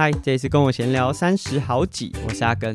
嗨，这次跟我闲聊三十好几，我是阿根。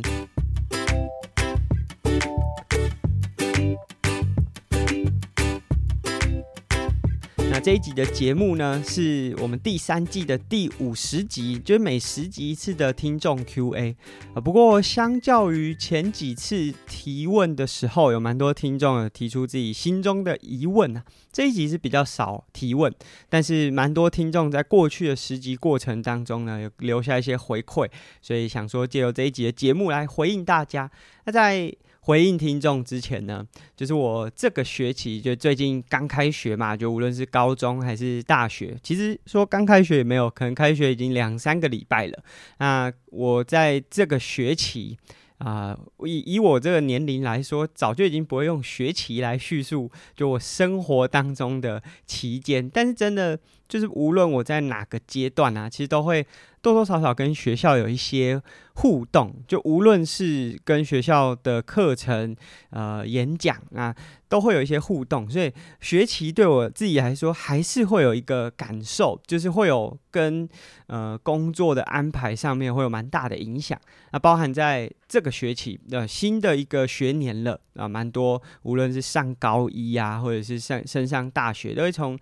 这一集的节目呢，是我们第三季的第五十集，就是每十集一次的听众 Q&A 啊。不过，相较于前几次提问的时候，有蛮多听众有提出自己心中的疑问啊。这一集是比较少提问，但是蛮多听众在过去的十集过程当中呢，有留下一些回馈，所以想说借由这一集的节目来回应大家。那在回应听众之前呢，就是我这个学期就最近刚开学嘛，就无论是高中还是大学，其实说刚开学也没有，可能开学已经两三个礼拜了。那我在这个学期啊，以以我这个年龄来说，早就已经不会用学期来叙述，就我生活当中的期间。但是真的就是无论我在哪个阶段啊，其实都会。多多少少跟学校有一些互动，就无论是跟学校的课程、呃演讲啊，都会有一些互动。所以学期对我自己来说，还是会有一个感受，就是会有跟呃工作的安排上面会有蛮大的影响。那包含在这个学期的、新的一个学年了啊，蛮多，无论是上高一啊，或者是上升上大学，都会从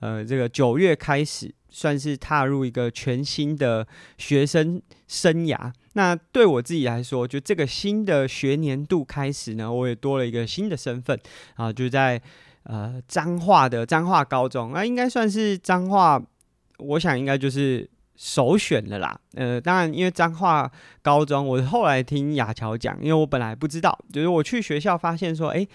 呃这个九月开始。算是踏入一个全新的学生生涯。那对我自己来说，就这个新的学年度开始呢，我也多了一个新的身份啊，就在呃彰化的彰化高中，那应该算是彰化，我想应该就是首选了啦。呃，当然因为彰化高中，我后来听雅乔讲，因为我本来不知道，就是我去学校发现说，哎。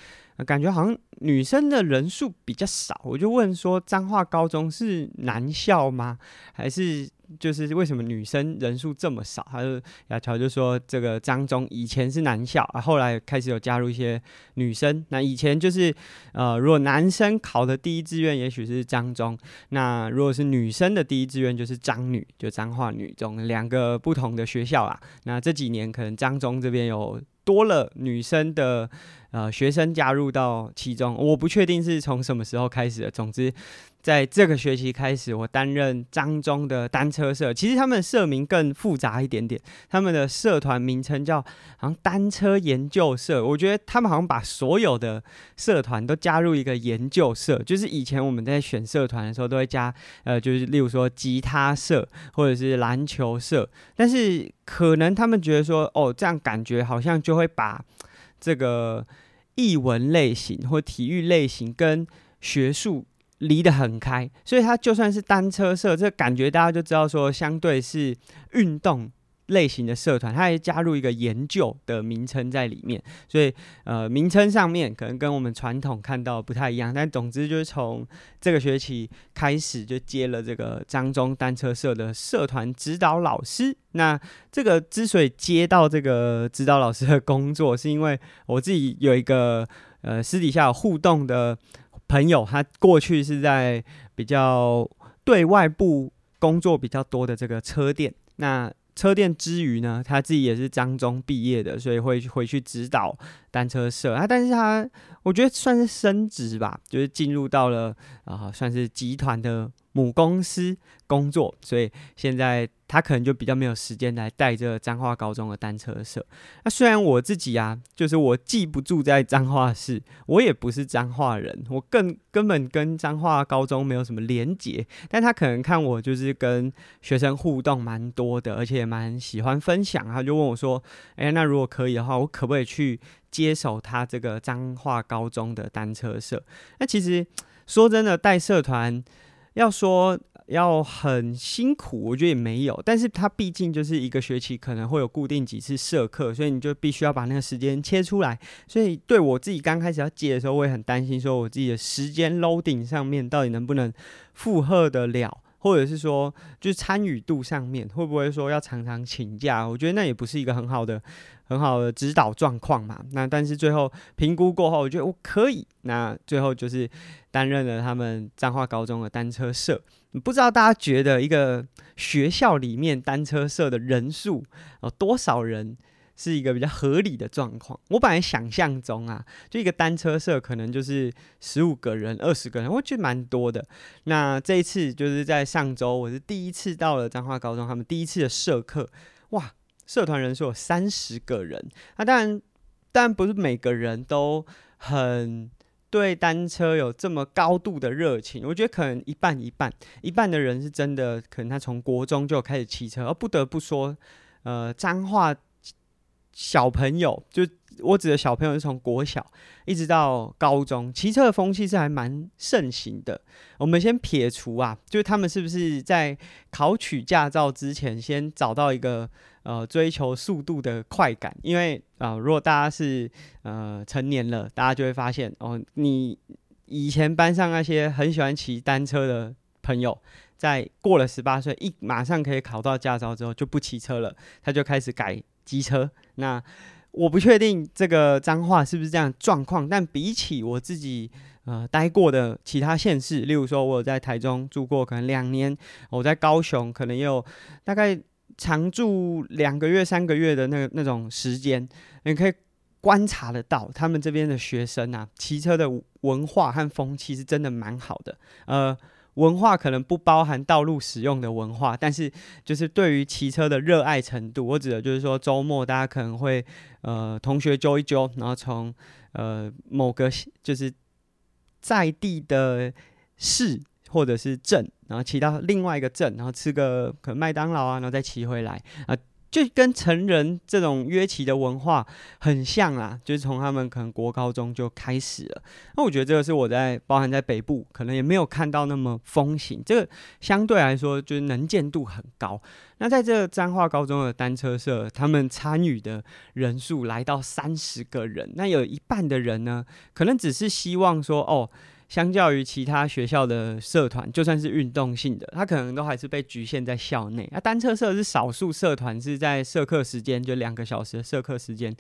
感觉好像女生的人数比较少，我就问说：彰化高中是男校吗？还是就是为什么女生人数这么少？他就亚乔就说：这个彰中以前是男校啊，后来开始有加入一些女生。那以前就是呃，如果男生考的第一志愿也许是彰中，那如果是女生的第一志愿就是彰女，就彰化女中两个不同的学校啊。那这几年可能彰中这边有多了女生的。呃，学生加入到其中，我不确定是从什么时候开始的。总之，在这个学期开始，我担任张中的单车社。其实他们的社名更复杂一点点，他们的社团名称叫好像单车研究社。我觉得他们好像把所有的社团都加入一个研究社，就是以前我们在选社团的时候都会加，呃，就是例如说吉他社或者是篮球社，但是可能他们觉得说，哦，这样感觉好像就会把这个。译文类型或体育类型跟学术离得很开，所以他就算是单车社，这感觉大家就知道说，相对是运动类型的社团，它也加入一个研究的名称在里面，所以呃，名称上面可能跟我们传统看到不太一样，但总之就是从这个学期开始就接了这个张中单车社的社团指导老师。那这个之所以接到这个指导老师的工作，是因为我自己有一个呃私底下有互动的朋友，他过去是在比较对外部工作比较多的这个车店，那。车店之余呢，他自己也是张中毕业的，所以会回去指导单车社啊。但是他我觉得算是升职吧，就是进入到了啊，算是集团的。母公司工作，所以现在他可能就比较没有时间来带这个彰化高中的单车社。那虽然我自己啊，就是我既不住在彰化市，我也不是彰化人，我更根本跟彰化高中没有什么连结。但他可能看我就是跟学生互动蛮多的，而且也蛮喜欢分享，他就问我说：“哎，那如果可以的话，我可不可以去接手他这个彰化高中的单车社？”那其实说真的，带社团。要说要很辛苦，我觉得也没有，但是它毕竟就是一个学期可能会有固定几次社课，所以你就必须要把那个时间切出来。所以对我自己刚开始要接的时候，我也很担心，说我自己的时间 loading 上面到底能不能负荷得了，或者是说就是参与度上面会不会说要常常请假？我觉得那也不是一个很好的。很好的指导状况嘛，那但是最后评估过后，我觉得我可以，那最后就是担任了他们彰化高中的单车社。不知道大家觉得一个学校里面单车社的人数有多少人是一个比较合理的状况。我本来想象中啊，就一个单车社可能就是十五个人、二十个人，我觉得蛮多的。那这一次就是在上周，我是第一次到了彰化高中，他们第一次的社课，哇，社团人数有三十个人。那当然，当然不是每个人都很对单车有这么高度的热情。我觉得可能一半一半，一半的人是真的，可能他从国中就开始骑车，而不得不说，呃，脏话。小朋友，就我指的小朋友是从国小一直到高中，骑车的风气是还蛮盛行的。我们先撇除啊，就是他们是不是在考取驾照之前，先找到一个呃追求速度的快感？因为啊、呃，如果大家是呃成年了，大家就会发现哦，你以前班上那些很喜欢骑单车的朋友，在过了十八岁，一马上可以考到驾照之后，就不骑车了，他就开始改。机车，那我不确定这个彰化是不是这样状况，但比起我自己呃待过的其他县市，例如说我在台中住过，可能两年；我在高雄可能也有大概常住两个月、三个月的那个那种时间，你可以观察得到他们这边的学生啊，骑车的文化和风气是真的蛮好的，呃。文化可能不包含道路使用的文化，但是就是对于骑车的热爱程度，我指的就是说周末大家可能会呃同学揪一揪，然后从呃某个就是在地的市或者是镇，然后骑到另外一个镇，然后吃个可能麦当劳啊，然后再骑回来啊。就跟成人这种约骑的文化很像啦，就是从他们可能国高中就开始了。那我觉得这个是我在包含在北部，可能也没有看到那么风行。这个相对来说就是能见度很高。那在这彰化高中的单车社，他们参与的人数来到三十个人，那有一半的人呢，可能只是希望说哦。相较于其他学校的社团，就算是运动性的，他可能都还是被局限在校内。那单车社是少数社团是在社课时间，就两个小时的社课时间，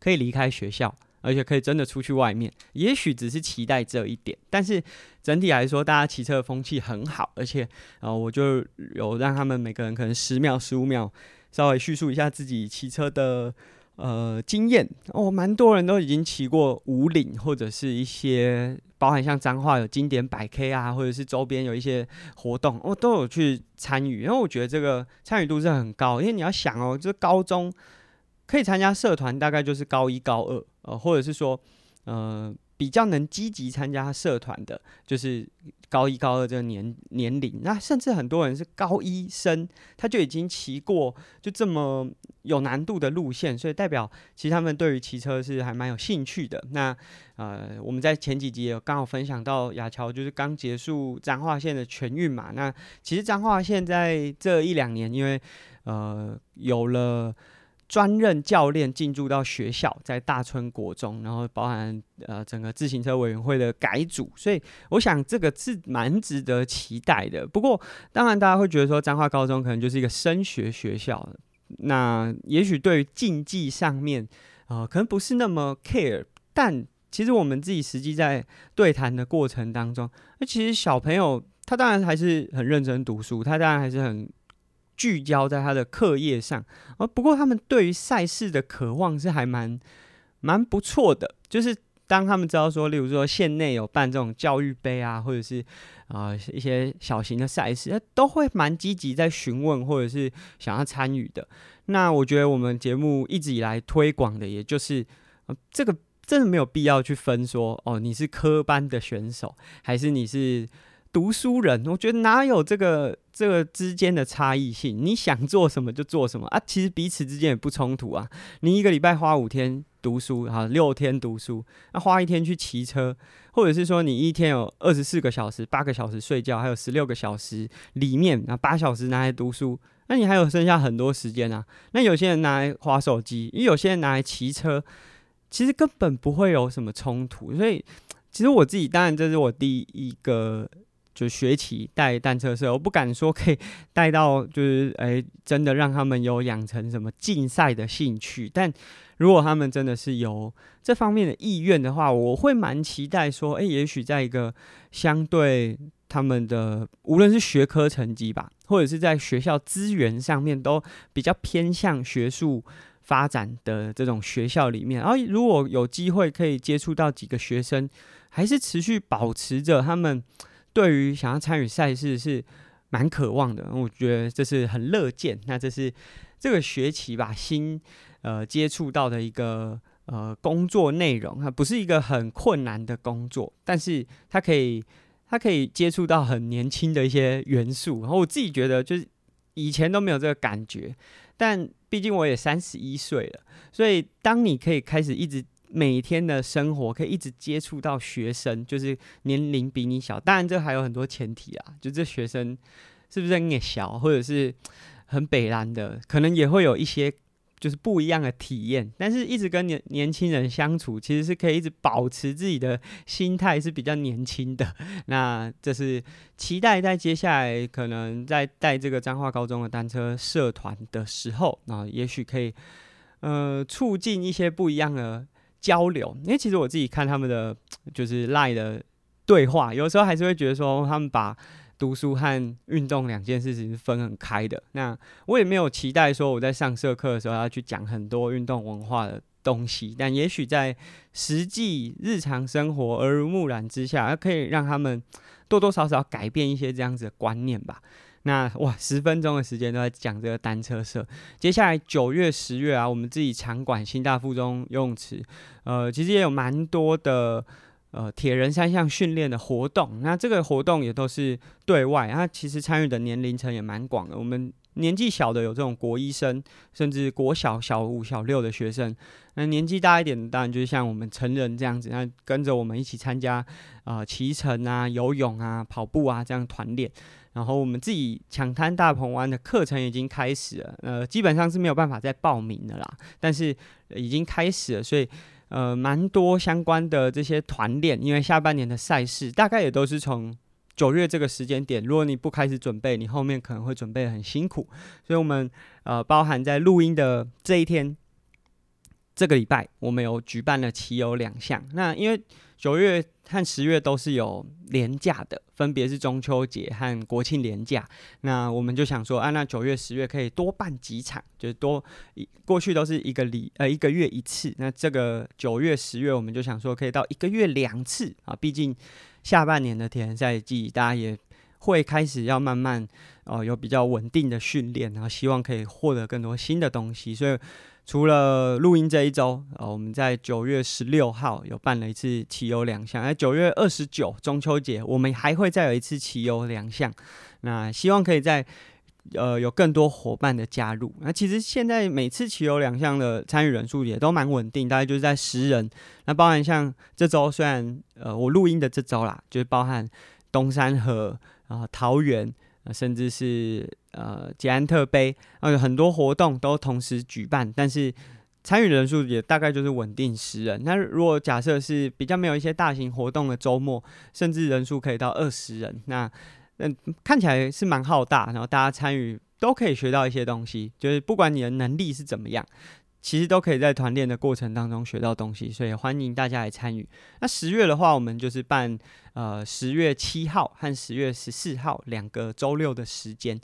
可以离开学校，而且可以真的出去外面。也许只是期待这一点，但是整体来说，大家骑车的风气很好，而且，呃，我就有让他们每个人可能十秒、十五秒，稍微叙述一下自己骑车的。呃，经验哦，蛮多人都已经骑过五岭，或者是一些包含像彰化有经典百 K 啊，或者是周边有一些活动，我、哦、都有去参与。因为我觉得这个参与度是很高，因为你要想哦，这高中可以参加社团，大概就是高一高二，呃，或者是说，呃。比较能积极参加社团的，就是高一高二这个年年龄，那甚至很多人是高一生，他就已经骑过就这么有难度的路线，所以代表其实他们对于骑车是还蛮有兴趣的。那呃，我们在前几集也有刚好分享到亚乔就是刚结束彰化县的全运嘛，那其实彰化县在这一两年，因为呃有了。专任教练进驻到学校，在大村国中，然后包含呃整个自行车委员会的改组，所以我想这个是蛮值得期待的。不过，当然大家会觉得说彰化高中可能就是一个升学学校，那也许对于竞技上面啊、呃，可能不是那么 care。但其实我们自己实际在对谈的过程当中，那其实小朋友他当然还是很认真读书，他当然还是很。聚焦在他的课业上，而不过他们对于赛事的渴望是还蛮蛮不错的。就是当他们知道说，例如说县内有办这种教育杯啊，或者是啊、呃、一些小型的赛事，都会蛮积极在询问或者是想要参与的。那我觉得我们节目一直以来推广的，也就是、这个真的没有必要去分说哦，你是科班的选手，还是你是。读书人，我觉得哪有这个这个之间的差异性？你想做什么就做什么啊！其实彼此之间也不冲突啊。你一个礼拜花五天读书，好，六天读书，那花一天去骑车，或者是说你一天有二十四个小时，八个小时睡觉，还有十六个小时里面，那八小时拿来读书，那你还有剩下很多时间啊。那有些人拿来滑手机，因为有些人拿来骑车，其实根本不会有什么冲突。所以，其实我自己当然这是我第一个。就学骑带单车社，我不敢说可以带到，就是哎、真的让他们有养成什么竞赛的兴趣。但如果他们真的是有这方面的意愿的话，我会蛮期待说，哎、也许在一个相对他们的无论是学科成绩吧，或者是在学校资源上面都比较偏向学术发展的这种学校里面，然后如果有机会可以接触到几个学生，还是持续保持着他们对于想要参与赛事是蛮渴望的，我觉得这是很乐见。那这是这个学期吧，新呃接触到的一个呃工作内容，它不是一个很困难的工作，但是它可以它可以接触到很年轻的一些元素，然后我自己觉得就是以前都没有这个感觉。但毕竟我也三十一岁了，所以当你可以开始一直每天的生活，可以一直接触到学生，就是年龄比你小，当然这还有很多前提啊，就这学生是不是很小，或者是很北烂的，可能也会有一些。就是不一样的体验，但是一直跟年年轻人相处，其实是可以一直保持自己的心态是比较年轻的。那这是期待在接下来可能在带这个彰化高中的单车社团的时候，那也许可以呃促进一些不一样的交流。因为其实我自己看他们的 就是 LINE 的对话，有时候还是会觉得说他们把。读书和运动两件事情是分很开的。那我也没有期待说我在上社课的时候要去讲很多运动文化的东西，但也许在实际日常生活耳濡目染之下，可以让他们多多少少改变一些这样子的观念吧。那哇，十分钟的时间都在讲这个单车社。接下来九月、十月啊，我们自己场馆新大附中游泳池，呃，其实也有蛮多的。呃，铁人三项训练的活动，那这个活动也都是对外，它其实参与的年龄层也蛮广的。我们年纪小的有这种国一生，甚至国小小五、小六的学生。那年纪大一点的，当然就是像我们成人这样子，那跟着我们一起参加啊骑乘啊、游泳啊、跑步啊这样团练。然后我们自己抢滩大鹏湾的课程已经开始了，呃，基本上是没有办法再报名的啦，但是已经开始了，所以。呃，蛮多相关的这些团练，因为下半年的赛事大概也都是从九月这个时间点。如果你不开始准备，你后面可能会准备很辛苦。所以，我们呃，包含在录音的这一天，这个礼拜我们有举办了骑游两项。那因为九月和十月都是有连假的，分别是中秋节和国庆连假。那我们就想说，啊，那九月、十月可以多办几场，就是多一过去都是一个礼呃一个月一次。那这个九月、十月，我们就想说可以到一个月两次啊。毕竟下半年的田赛季，大家也会开始要慢慢哦、有比较稳定的训练，然后希望可以获得更多新的东西，所以。除了录音这一周，啊，我们在九月十六号有办了一次骑游两项，在九月二十九中秋节，我们还会再有一次骑游两项。那希望可以在呃有更多伙伴的加入。那其实现在每次骑游两项的参与人数也都蛮稳定，大概就是在十人。那包含像这周，虽然呃我录音的这周啦，就是包含东山河啊、桃园。甚至是呃捷安特杯，啊，有很多活动都同时举办，但是参与人数也大概就是稳定十人。那如果假设是比较没有一些大型活动的周末，甚至人数可以到二十人，那嗯看起来是蛮浩大，然后大家参与都可以学到一些东西，就是不管你的能力是怎么样。其实都可以在团练的过程当中学到东西，所以欢迎大家来参与。那十月的话，我们就是办呃十月七号和十月十四号两个周六的时间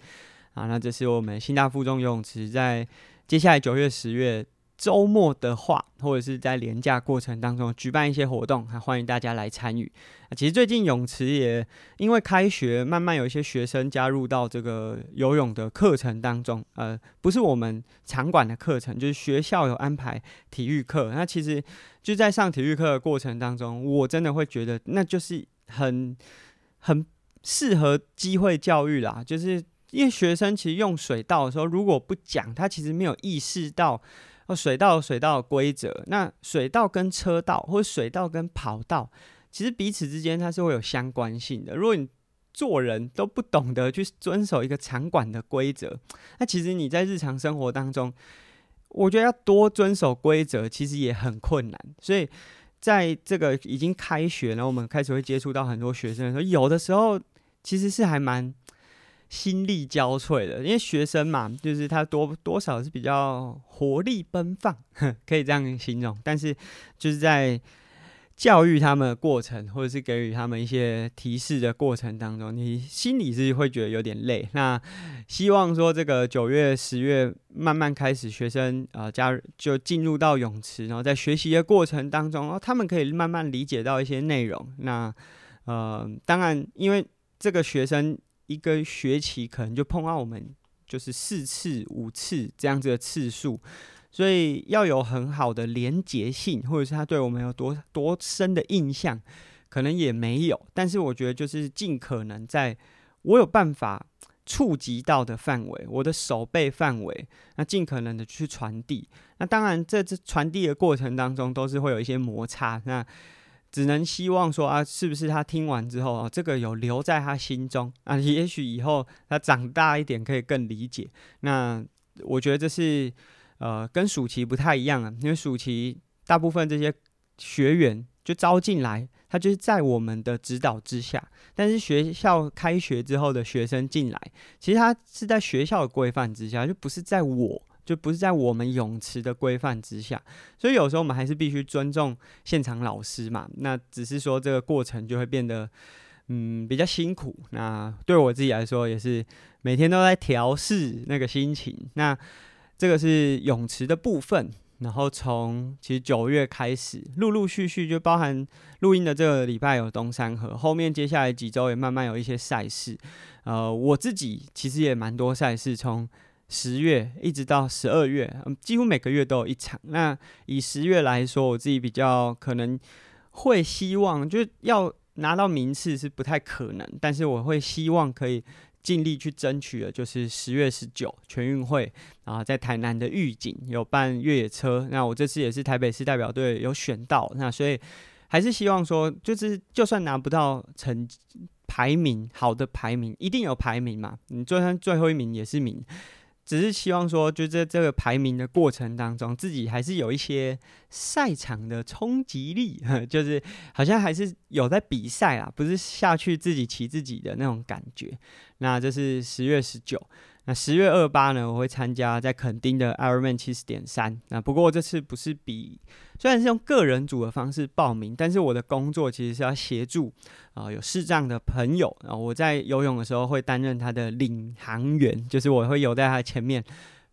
啊。那这是我们新大附中游泳池在接下来九月、十月。周末的话，或者是在连假过程当中举办一些活动，还欢迎大家来参与。其实最近泳池也因为开学，慢慢有一些学生加入到这个游泳的课程当中。呃，不是我们场馆的课程，就是学校有安排体育课。那其实就在上体育课的过程当中，我真的会觉得那就是很很适合机会教育啦。就是因为学生其实用水道的时候，如果不讲，他其实没有意识到。哦，水道水道规则，那水道跟车道或者水道跟跑道，其实彼此之间它是会有相关性的。如果你做人都不懂得去遵守一个场馆的规则，那其实你在日常生活当中，我觉得要多遵守规则，其实也很困难。所以在这个已经开学，然后我们开始会接触到很多学生的时候，有的时候其实是还蛮。心力交瘁的，因为学生嘛，就是他多多少是比较活力奔放，可以这样形容。但是就是在教育他们的过程，或者是给予他们一些提示的过程当中，你心里是会觉得有点累。那希望说这个九月、十月慢慢开始，学生啊、加入就进入到泳池，然后在学习的过程当中，哦，他们可以慢慢理解到一些内容。那呃，当然，因为这个学生一个学期可能就碰到我们就是四次、五次这样子的次数。所以要有很好的连结性，或者是他对我们有多多深的印象，可能也没有。但是我觉得就是尽可能在我有办法触及到的范围，我的手背范围，那尽可能的去传递。那当然，在这传递的过程当中，都是会有一些摩擦。那只能希望说啊，是不是他听完之后啊，这个有留在他心中啊？也许以后他长大一点，可以更理解。那我觉得这是。呃，跟暑期不太一样啊，因为暑期大部分这些学员就招进来，他就是在我们的指导之下。但是学校开学之后的学生进来，其实他是在学校的规范之下，就不是在我，就不是在我们泳池的规范之下。所以有时候我们还是必须尊重现场老师嘛。那只是说这个过程就会变得嗯比较辛苦。那对我自己来说，也是每天都在调试那个心情。那这个是泳池的部分，然后从其实九月开始，陆陆续续就包含录音的这个礼拜有东山河，后面接下来几周也慢慢有一些赛事。呃，我自己其实也蛮多赛事，从十月一直到十二月，几乎每个月都有一场。那以十月来说，我自己比较可能会希望，就要拿到名次是不太可能，但是我会希望可以。尽力去争取的，就是十月十九全运会啊，在台南的玉井有办越野车。那我这次也是台北市代表队有选到，那所以还是希望说，就是就算拿不到成排名好的排名，一定有排名嘛。你就算最后一名也是名。只是希望说，就在这个排名的过程当中，自己还是有一些赛场的冲击力，就是好像还是有在比赛啊，不是下去自己骑自己的那种感觉。那这是十月十九。那十月二八呢，我会参加在垦丁的 Ironman 七十点三。那不过这次不是比，虽然是用个人组的方式报名，但是我的工作其实是要协助啊、有视障的朋友。然后我在游泳的时候会担任他的领航员，就是我会游在他前面，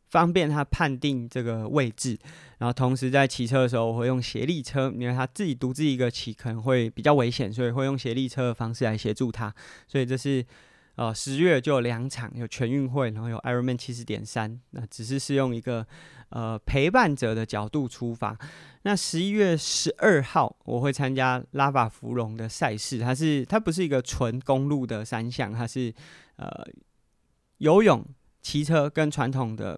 方便他判定这个位置。然后同时在骑车的时候，我会用协力车，因为他自己独自一个骑可能会比较危险，所以会用协力车的方式来协助他。所以这是。呃，十月就有两场，有全运会，然后有 Ironman 七十点三。那只是是用一个呃陪伴者的角度出发。那十一月十二号，我会参加拉法芙蓉的赛事。它是它不是一个纯公路的三项，它是呃游泳、骑车跟传统的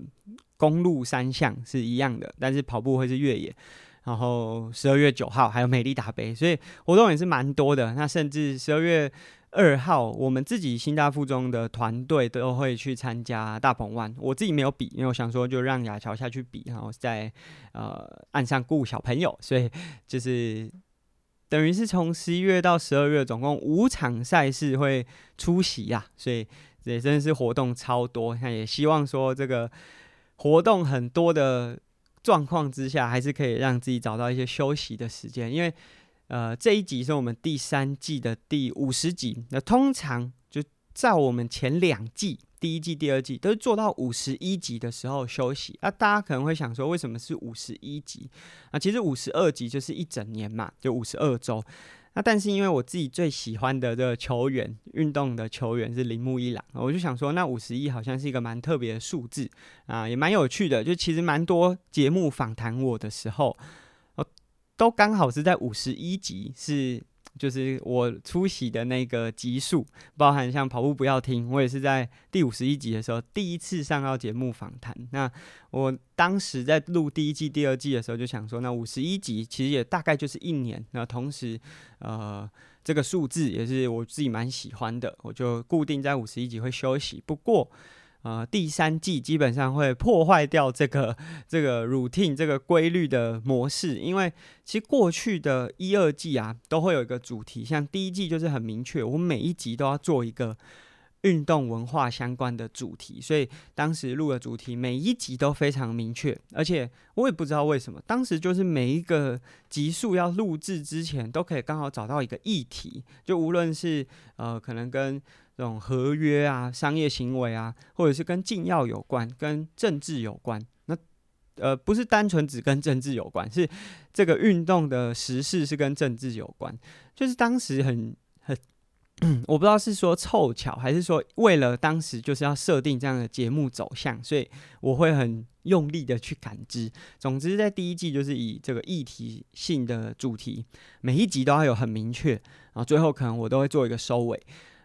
公路三项是一样的，但是跑步会是越野。然后十二月九号还有美丽达杯，所以活动也是蛮多的。那甚至十二月。二号，我们自己新大附中的团队都会去参加大鹏湾。我自己没有比，因为我想说就让雅乔下去比，然后在呃岸上顾小朋友，所以就是等于是从十一月到十二月，总共五场赛事会出席呀、啊。所以也真的是活动超多。那也希望说这个活动很多的状况之下，还是可以让自己找到一些休息的时间，因为。呃，这一集是我们第三季的第五十集。那通常就在我们前两季，第一季、第二季都是做到五十一集的时候休息。那、大家可能会想说，为什么是五十一集？啊，其实五十二集就是一整年嘛，就五十二周。那但是因为我自己最喜欢的这个球员，运动的球员是铃木一朗，我就想说，那五十一好像是一个蛮特别的数字啊，也蛮有趣的。就其实蛮多节目访谈我的时候。都刚好是在五十一集，是就是我出席的那个集数，包含像跑步不要停，我也是在第五十一集的时候第一次上到节目访谈。那我当时在录第一季、第二季的时候，就想说，那五十一集其实也大概就是一年。那同时，呃，这个数字也是我自己蛮喜欢的，我就固定在五十一集会休息。不过，呃，第三季基本上会破坏掉这个这个 routine 这个规律的模式，因为其实过去的一二季啊，都会有一个主题，像第一季就是很明确，我每一集都要做一个运动文化相关的主题，所以当时录的主题每一集都非常明确，而且我也不知道为什么，当时就是每一个集数要录制之前，都可以刚好找到一个议题，就无论是呃可能跟这种合约啊、商业行为啊，或者是跟禁药有关、跟政治有关，那呃不是单纯只跟政治有关，是这个运动的时事是跟政治有关，就是当时很很。我不知道是说凑巧，还是说为了当时就是要设定这样的节目走向，所以我会很用力的去感知。总之，在第一季就是以这个议题性的主题，每一集都要有很明确，然后最后可能我都会做一个收尾。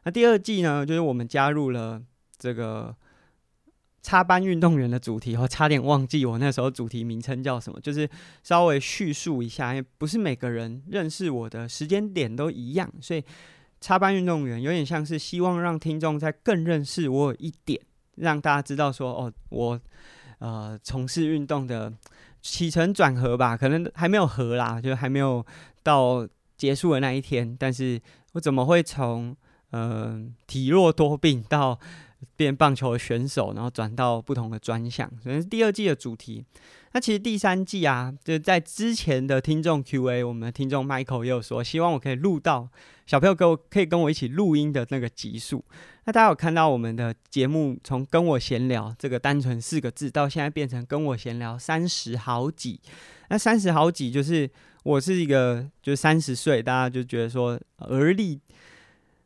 那第二季呢，就是我们加入了这个插班运动员的主题，我差点忘记我那时候主题名称叫什么，就是稍微叙述一下，因为不是每个人认识我的时间点都一样，所以。插班运动员有点像是希望让听众再更认识我一点，让大家知道说哦，我呃从事运动的起承转合吧，可能还没有合啦，就还没有到结束的那一天。但是我怎么会从呃体弱多病到变棒球的选手，然后转到不同的专项？所以第二季的主题。那其实第三季啊，就在之前的听众 Q&A，我们的听众 Michael 也有说，希望我可以录到小朋友跟我可以跟我一起录音的那个集数。那大家有看到我们的节目从跟我闲聊这个单纯四个字，到现在变成跟我闲聊三十好几。那三十好几就是我是一个就三十岁，大家就觉得说而立，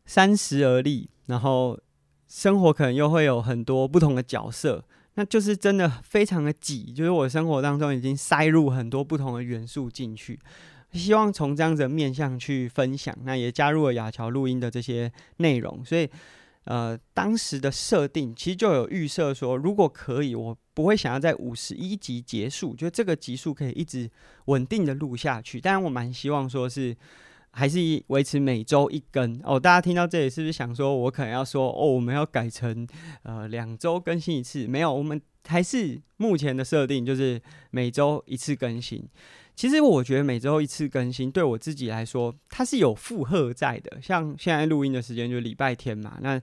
三十而立，然后生活可能又会有很多不同的角色。那就是真的非常的挤，就是我生活当中已经塞入很多不同的元素进去，希望从这样子的面向去分享。那也加入了亚乔录音的这些内容，所以呃，当时的设定其实就有预设说，如果可以，我不会想要在五十一集结束，就这个集数可以一直稳定的录下去。当然，我蛮希望说是。还是维持每周一更哦。大家听到这里是不是想说，我可能要说哦，我们要改成呃两周更新一次？没有，我们还是目前的设定就是每周一次更新。其实我觉得每周一次更新对我自己来说，它是有负荷在的。像现在录音的时间就礼拜天嘛，那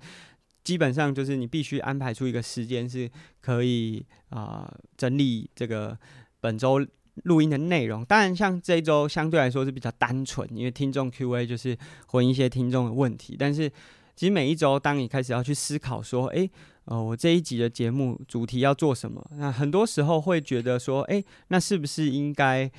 基本上就是你必须安排出一个时间是可以啊、整理这个本周。录音的内容，当然像这一周相对来说是比较单纯，因为听众 Q&A 就是回应一些听众的问题。但是其实每一周，当你开始要去思考说，诶，呃，我这一集的节目主题要做什么？那很多时候会觉得说，诶，那是不是应该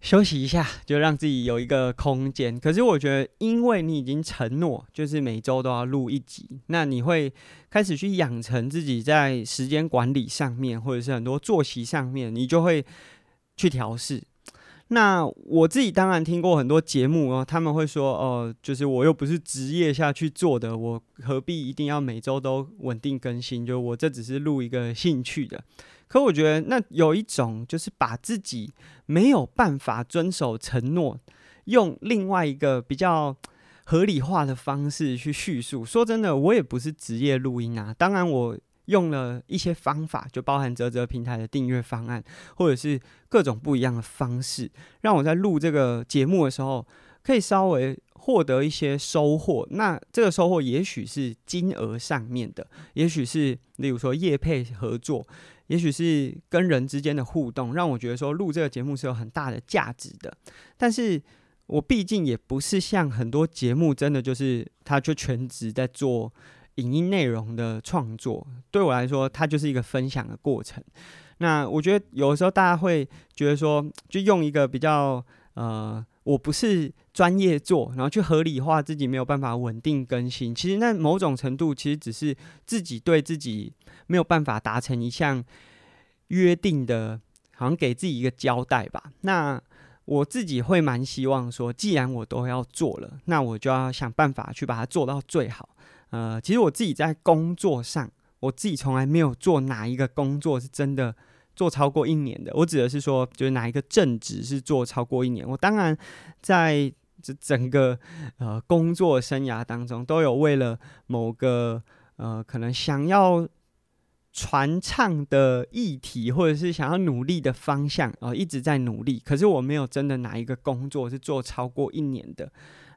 休息一下，就让自己有一个空间？可是我觉得，因为你已经承诺，就是每周都要录一集，那你会开始去养成自己在时间管理上面，或者是很多作息上面，你就会。去调试。那我自己当然听过很多节目哦，他们会说哦，就是我又不是职业下去做的，我何必一定要每周都稳定更新？就我这只是录一个兴趣的。可我觉得那有一种就是把自己没有办法遵守承诺，用另外一个比较合理化的方式去叙述。说真的，我也不是职业录音啊，当然我。用了一些方法，就包含啧啧平台的订阅方案，或者是各种不一样的方式，让我在录这个节目的时候，可以稍微获得一些收获。那这个收获也许是金额上面的，也许是例如说业配合作，也许是跟人之间的互动，让我觉得说录这个节目是有很大的价值的。但是我毕竟也不是像很多节目，真的就是他就全职在做。影音内容的创作对我来说，它就是一个分享的过程。那我觉得有的时候大家会觉得说，就用一个比较呃，我不是专业做，然后去合理化自己没有办法稳定更新。其实那某种程度，其实只是自己对自己没有办法达成一项约定的，好像给自己一个交代吧。那我自己会蛮希望说，既然我都要做了，那我就要想办法去把它做到最好。呃，其实我自己在工作上，我自己从来没有做哪一个工作是真的做超过一年的。我指的是说，就是哪一个正职是做超过一年。我当然在这整个呃工作生涯当中，都有为了某个呃可能想要传唱的议题，或者是想要努力的方向，呃，一直在努力。可是我没有真的哪一个工作是做超过一年的。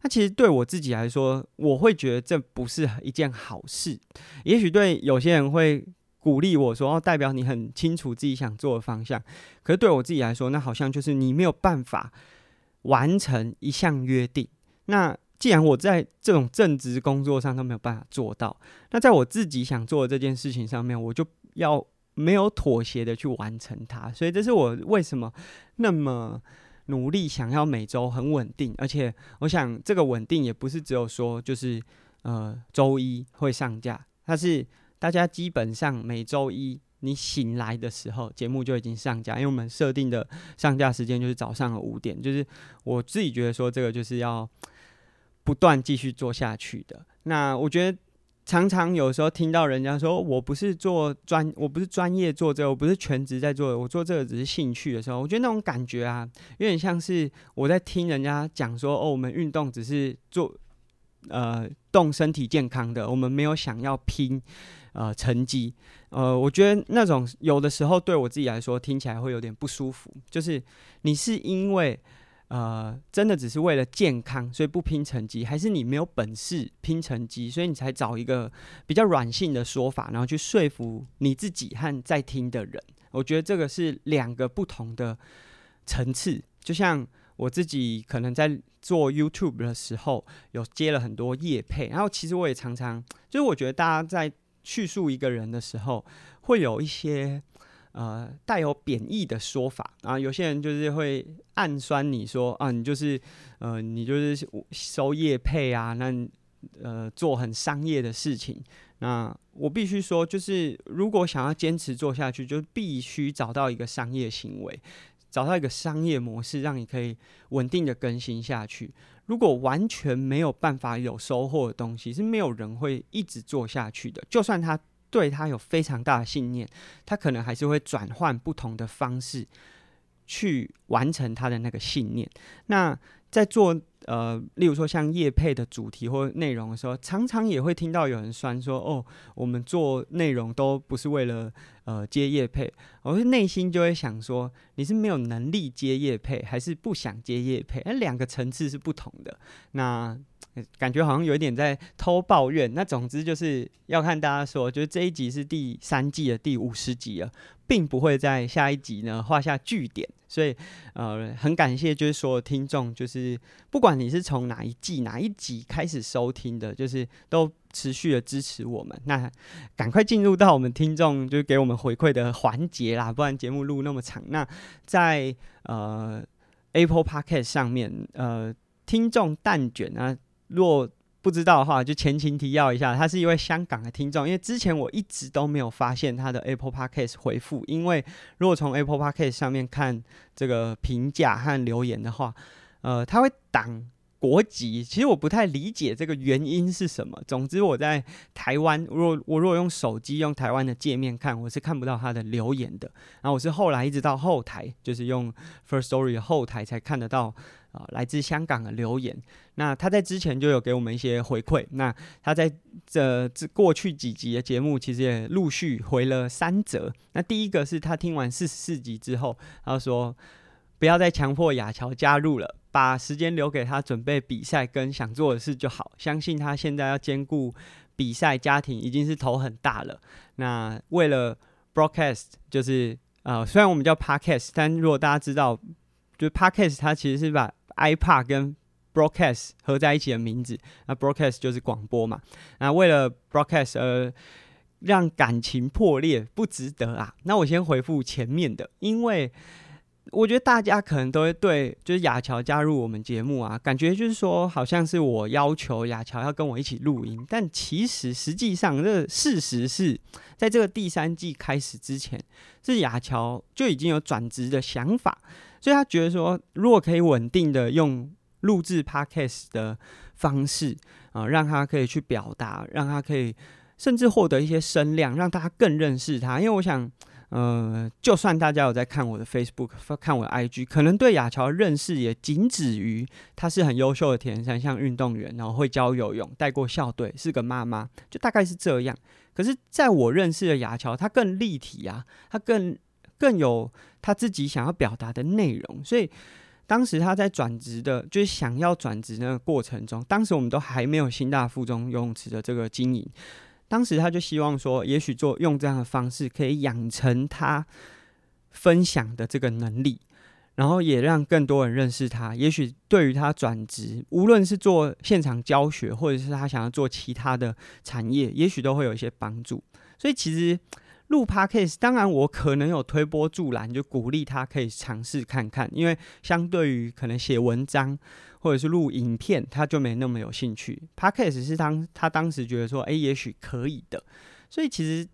那其实对我自己来说，我会觉得这不是一件好事。也许对有些人会鼓励我说，哦，代表你很清楚自己想做的方向。可是对我自己来说，那好像就是你没有办法完成一项约定。那既然我在这种正职工作上都没有办法做到，那在我自己想做的这件事情上面，我就要没有妥协的去完成它。所以这是我为什么那么努力想要每周很稳定，而且我想这个稳定也不是只有说就是呃周一会上架，它是大家基本上每周一你醒来的时候节目就已经上架，因为我们设定的上架时间就是早上的五点，就是我自己觉得说这个就是要。不断继续做下去的。那我觉得常常有时候听到人家说，我不是做专，我不是专业做这个，我不是全职在做，我做这个只是兴趣的时候，我觉得那种感觉啊，有点像是我在听人家讲说，哦，我们运动只是做呃动身体健康的，我们没有想要拼呃成绩。呃，我觉得那种有的时候对我自己来说听起来会有点不舒服，就是你是因为。呃，真的只是为了健康，所以不拼成绩，还是你没有本事拼成绩，所以你才找一个比较软性的说法，然后去说服你自己和在听的人。我觉得这个是两个不同的层次。就像我自己可能在做 YouTube 的时候，有接了很多业配，然后其实我也常常，就是我觉得大家在叙述一个人的时候，会有一些。呃，带有贬义的说法啊，有些人就是会暗酸你说啊，你就是呃，你就是收业配啊，那呃做很商业的事情。那我必须说，就是如果想要坚持做下去，就必须找到一个商业行为，找到一个商业模式，让你可以稳定的更新下去。如果完全没有办法有收获的东西，是没有人会一直做下去的，就算他。对他有非常大的信念，他可能还是会转换不同的方式去完成他的那个信念。那在做呃，例如说像业配的主题或内容的时候，常常也会听到有人酸说：“哦，我们做内容都不是为了呃接业配。”我内心就会想说：“你是没有能力接业配，还是不想接业配？那两个层次是不同的。”那。感觉好像有一点在偷抱怨。那总之就是要看大家说，就是这一集是第三季的第五十集了，并不会在下一集呢画下句点。所以呃，很感谢就是所有听众，就是不管你是从哪一季哪一集开始收听的，就是都持续的支持我们。那赶快进入到我们听众就是给我们回馈的环节啦，不然节目录那么长。那在呃 Apple Podcast 上面，呃，听众蛋卷啊。如果不知道的话，就前情提要一下，他是一位香港的听众。因为之前我一直都没有发现他的 Apple Podcast 回复，因为如果从 Apple Podcast 上面看这个评价和留言的话，呃，他会挡国籍。其实我不太理解这个原因是什么。总之我在台湾，如果我如果用手机用台湾的界面看，我是看不到他的留言的。然后我是后来一直到后台，就是用 First Story 的后台才看得到。啊，来自香港的留言。那他在之前就有给我们一些回馈。那他在这这过去几集的节目，其实也陆续回了三则。那第一个是他听完四十四集之后，他说不要再强迫雅乔加入了，把时间留给他准备比赛跟想做的事就好。相信他现在要兼顾比赛、家庭，已经是头很大了。那为了 broadcast，就是呃，虽然我们叫 podcast，但如果大家知道，就 podcast，它其实是把 iPod 跟 broadcast 合在一起的名字，那 broadcast 就是广播嘛。那为了 broadcast 而让感情破裂，不值得啊。那我先回复前面的，因为我觉得大家可能都会对，就是雅乔加入我们节目啊，感觉就是说好像是我要求雅乔要跟我一起录音，但其实实际上这个事实是在这个第三季开始之前，是雅乔就已经有转职的想法。所以他觉得说，如果可以稳定的用录制 Podcast 的方式啊、让他可以去表达，让他可以甚至获得一些声量，让大家更认识他。因为我想，呃，就算大家有在看我的 Facebook、看我的 IG，可能对雅乔认识也仅止于他是很优秀的铁人三项运动员，然后会教游泳，带过校队，是个妈妈，就大概是这样。可是，在我认识的雅乔，他更立体啊，他更。更有他自己想要表达的内容，所以当时他在转职的，就是想要转职那个过程中，当时我们都还没有新大附中游泳池的这个经营。当时他就希望说，也许做用这样的方式，可以养成他分享的这个能力，然后也让更多人认识他。也许对于他转职，无论是做现场教学，或者是他想要做其他的产业，也许都会有一些帮助。所以其实录 Podcast，当然我可能有推波助澜，就鼓励他可以尝试看看，因为相对于可能写文章。或者是录影片，他就没那么有兴趣。Podcast 是当他当时觉得说，哎、也许可以的。所以其实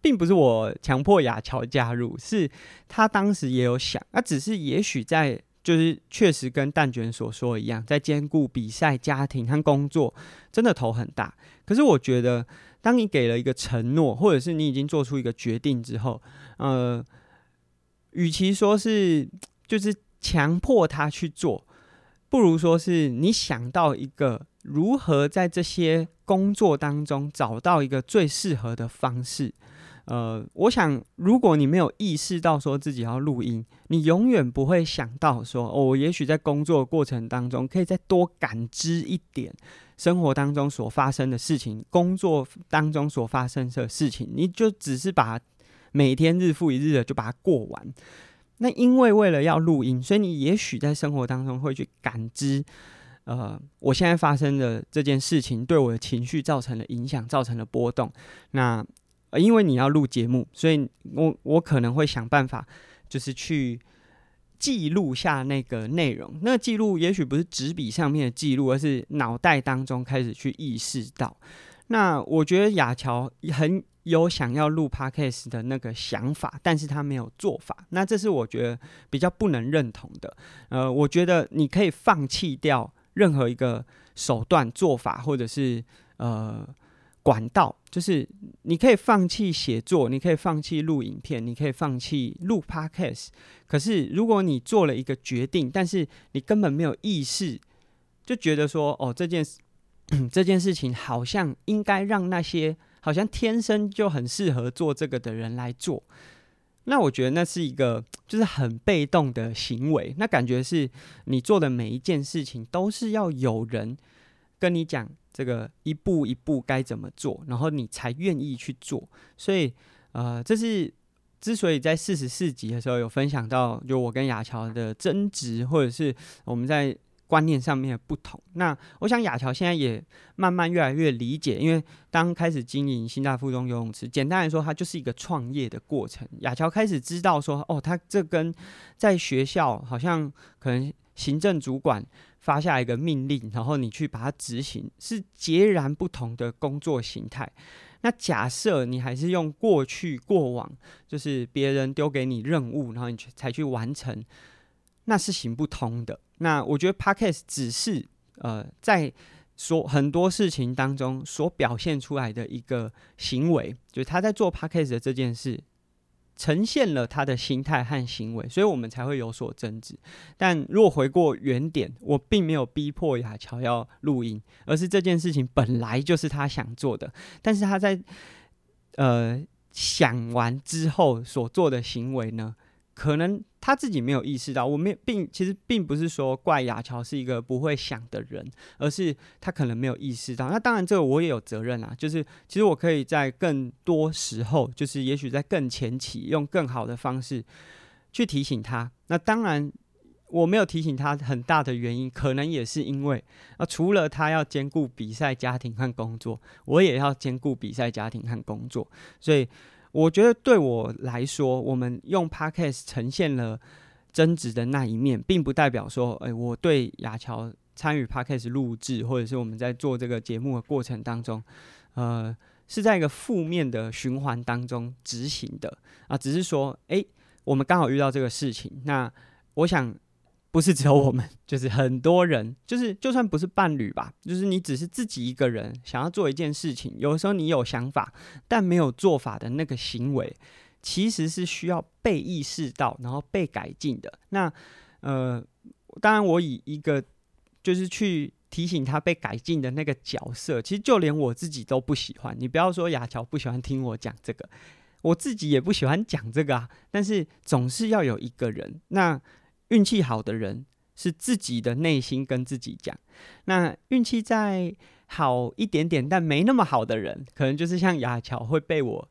并不是我强迫雅乔加入，是他当时也有想，那只是也许在就是确实跟蛋卷所说一样，在兼顾比赛、家庭和工作，真的头很大。可是我觉得，当你给了一个承诺，或者是你已经做出一个决定之后，呃，与其说是就是强迫他去做。不如说是你想到一个如何在这些工作当中找到一个最适合的方式。呃，我想如果你没有意识到说自己要录音，你永远不会想到说，哦，我也许在工作过程当中可以再多感知一点生活当中所发生的事情，工作当中所发生的事情，你就只是把每天日复一日的就把它过完。那因为为了要录音，所以你也许在生活当中会去感知，呃，我现在发生的这件事情对我的情绪造成了影响，造成了波动。那，呃，因为你要录节目，所以我我可能会想办法，就是去记录下那个内容。那记录也许不是纸笔上面的记录，而是脑袋当中开始去意识到。那我觉得雅乔很。有想要录 Podcast 的那个想法，但是他没有做法，那这是我觉得比较不能认同的。呃，我觉得你可以放弃掉任何一个手段、做法，或者是呃管道，就是你可以放弃写作，你可以放弃录影片，你可以放弃录 Podcast。可是如果你做了一个决定，但是你根本没有意识，就觉得说哦，这件事 这件事情好像应该让那些。好像天生就很适合做这个的人来做，那我觉得那是一个就是很被动的行为。那感觉是你做的每一件事情都是要有人跟你讲这个一步一步该怎么做，然后你才愿意去做。所以，呃，这是之所以在四十四集的时候有分享到，就我跟雅乔的争执，或者是我们在。观念上面的不同，那我想雅乔现在也慢慢越来越理解，因为当开始经营新大附中游泳池，简单来说，它就是一个创业的过程。雅乔开始知道说，哦，他这跟在学校好像可能行政主管发下一个命令，然后你去把它执行，是截然不同的工作形态。那假设你还是用过去过往，就是别人丢给你任务，然后你去才去完成。那是行不通的。那我觉得 Podcast 只是呃，在说很多事情当中所表现出来的一个行为，就是他在做 Podcast 的这件事，呈现了他的心态和行为，所以我们才会有所争执。但若回过原点，我并没有逼迫雅乔要录音，而是这件事情本来就是他想做的。但是他在呃想完之后所做的行为呢，可能他自己没有意识到，我们并其实并不是说怪雅乔是一个不会想的人，而是他可能没有意识到。那当然，这个我也有责任啊，就是其实我可以在更多时候，就是也许在更前期，用更好的方式去提醒他。那当然，我没有提醒他很大的原因，可能也是因为啊，除了他要兼顾比赛、家庭和工作，我也要兼顾比赛、家庭和工作，所以。我觉得对我来说，我们用 Podcast 呈现了争执的那一面，并不代表说，哎，我对雅乔参与 Podcast 录制，或者是我们在做这个节目的过程当中，呃，是在一个负面的循环当中执行的啊，只是说，哎，我们刚好遇到这个事情，那我想。不是只有我们，就是很多人，就是就算不是伴侣吧，就是你只是自己一个人想要做一件事情，有时候你有想法，但没有做法的那个行为，其实是需要被意识到，然后被改进的。那呃，当然我以一个就是去提醒他被改进的那个角色，其实就连我自己都不喜欢。你不要说雅乔不喜欢听我讲这个，我自己也不喜欢讲这个啊。但是总是要有一个人那。运气好的人是自己的内心跟自己讲。那运气再好一点点，但没那么好的人，可能就是像雅乔会被我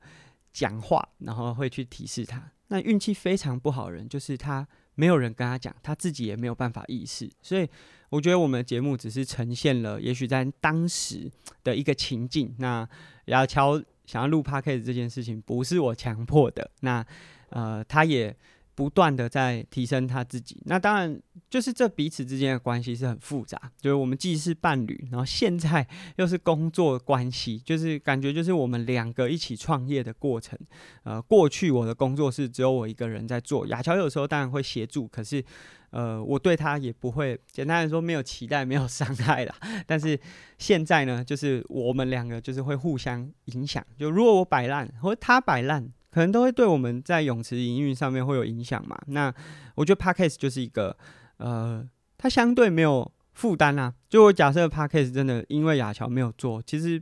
讲话，然后会去提示他。那运气非常不好的人，就是他没有人跟他讲，他自己也没有办法意识。所以我觉得我们的节目只是呈现了，也许在当时的一个情境。那雅乔想要录 Podcast 这件事情，不是我强迫的。那呃，他也。不断的在提升他自己，那当然就是这彼此之间的关系是很复杂，就是我们既是伴侣，然后现在 又是工作关系，就是感觉就是我们两个一起创业的过程。呃，过去我的工作室只有我一个人在做，雅乔有时候当然会协助，可是呃，我对他也不会，简单来说没有期待，没有 伤害啦。但是现在呢，就是我们两个就是会互相影响，就如果我摆烂或者他摆烂。可能都会对我们在泳池营运上面会有影响嘛？那我觉得 Podcast 就是一个，呃，它相对没有负担啊。就我假设 Podcast 真的因为雅乔没有做，其实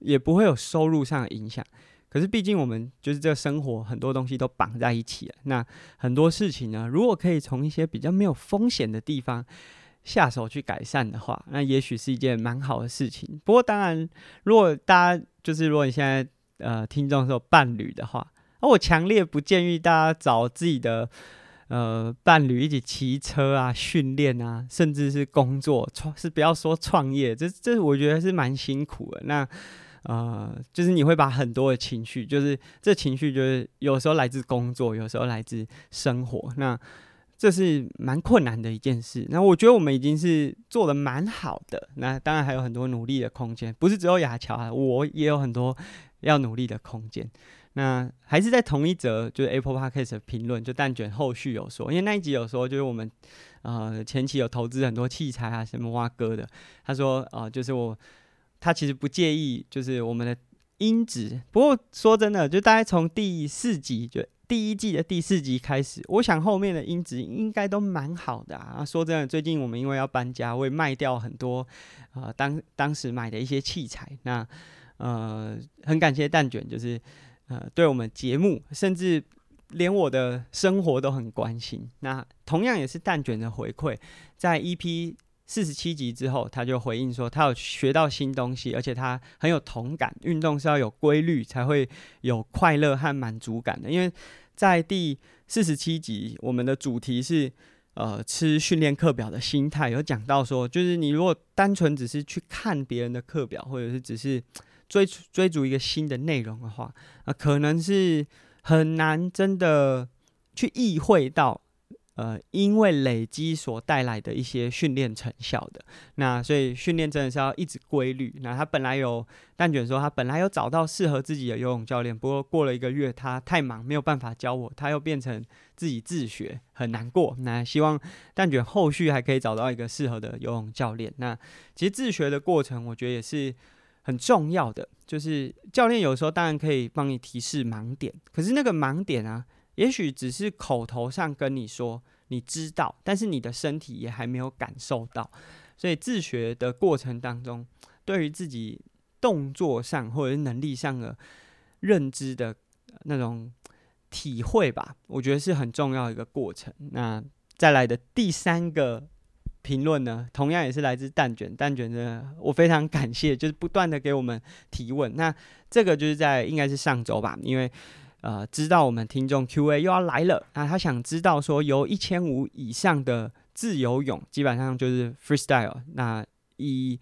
也不会有收入上的影响。可是毕竟我们就是这个生活很多东西都绑在一起了。那很多事情呢，如果可以从一些比较没有风险的地方下手去改善的话，那也许是一件蛮好的事情。不过当然，如果大家就是如果你现在呃听众是有伴侣的话，而我强烈不建议大家找自己的呃伴侣一起骑车啊、训练啊，甚至是工作创，是不要说创业，这这我觉得是蛮辛苦的。那呃，就是你会把很多的情绪，就是这情绪就是有时候来自工作，有时候来自生活，那这是蛮困难的一件事。那我觉得我们已经是做得蛮好的，那当然还有很多努力的空间，不是只有雅乔啊，我也有很多要努力的空间。那还是在同一则，就是 Apple Podcast 的评论，就蛋卷后续有说，因为那一集有说，就是我们呃前期有投资很多器材啊，什么挖哥的，他说啊、呃，就是我他其实不介意，就是我们的音质。不过说真的，就大概从第四集，就第一季的第四集开始，我想后面的音质应该都蛮好的啊。说真的，最近我们因为要搬家，会卖掉很多、呃、当当时买的一些器材。那呃，很感谢蛋卷，就是。呃，对我们节目，甚至连我的生活都很关心。那同样也是蛋卷的回馈，在 EP 四十七集之后，他就回应说，他有学到新东西，而且他很有同感。运动是要有规律，才会有快乐和满足感的。因为在第四十七集，我们的主题是呃吃训练课表的心态，有讲到说，就是你如果单纯只是去看别人的课表，或者是只是。追追逐一个新的内容的话，啊、可能是很难真的去意会到，呃，因为累积所带来的一些训练成效的。那所以训练真的是要一直规律。那他本来有蛋卷说，他本来有找到适合自己的游泳教练，不过过了一个月，他太忙没有办法教我，他又变成自己自学，很难过。那希望蛋卷后续还可以找到一个适合的游泳教练。那其实自学的过程，我觉得也是。很重要的就是教练有时候当然可以帮你提示盲点，可是那个盲点啊，也许只是口头上跟你说你知道，但是你的身体也还没有感受到。所以自学的过程当中，对于自己动作上或者是能力上的认知的那种体会吧，我觉得是很重要一个过程。那再来的第三个。评论呢，同样也是来自蛋卷，蛋卷呢，我非常感谢，就是不断的给我们提问。那这个就是在应该是上周吧，因为呃知道我们听众 Q&A 又要来了，那他想知道说，游一千五以上的自由泳，基本上就是 freestyle。那一，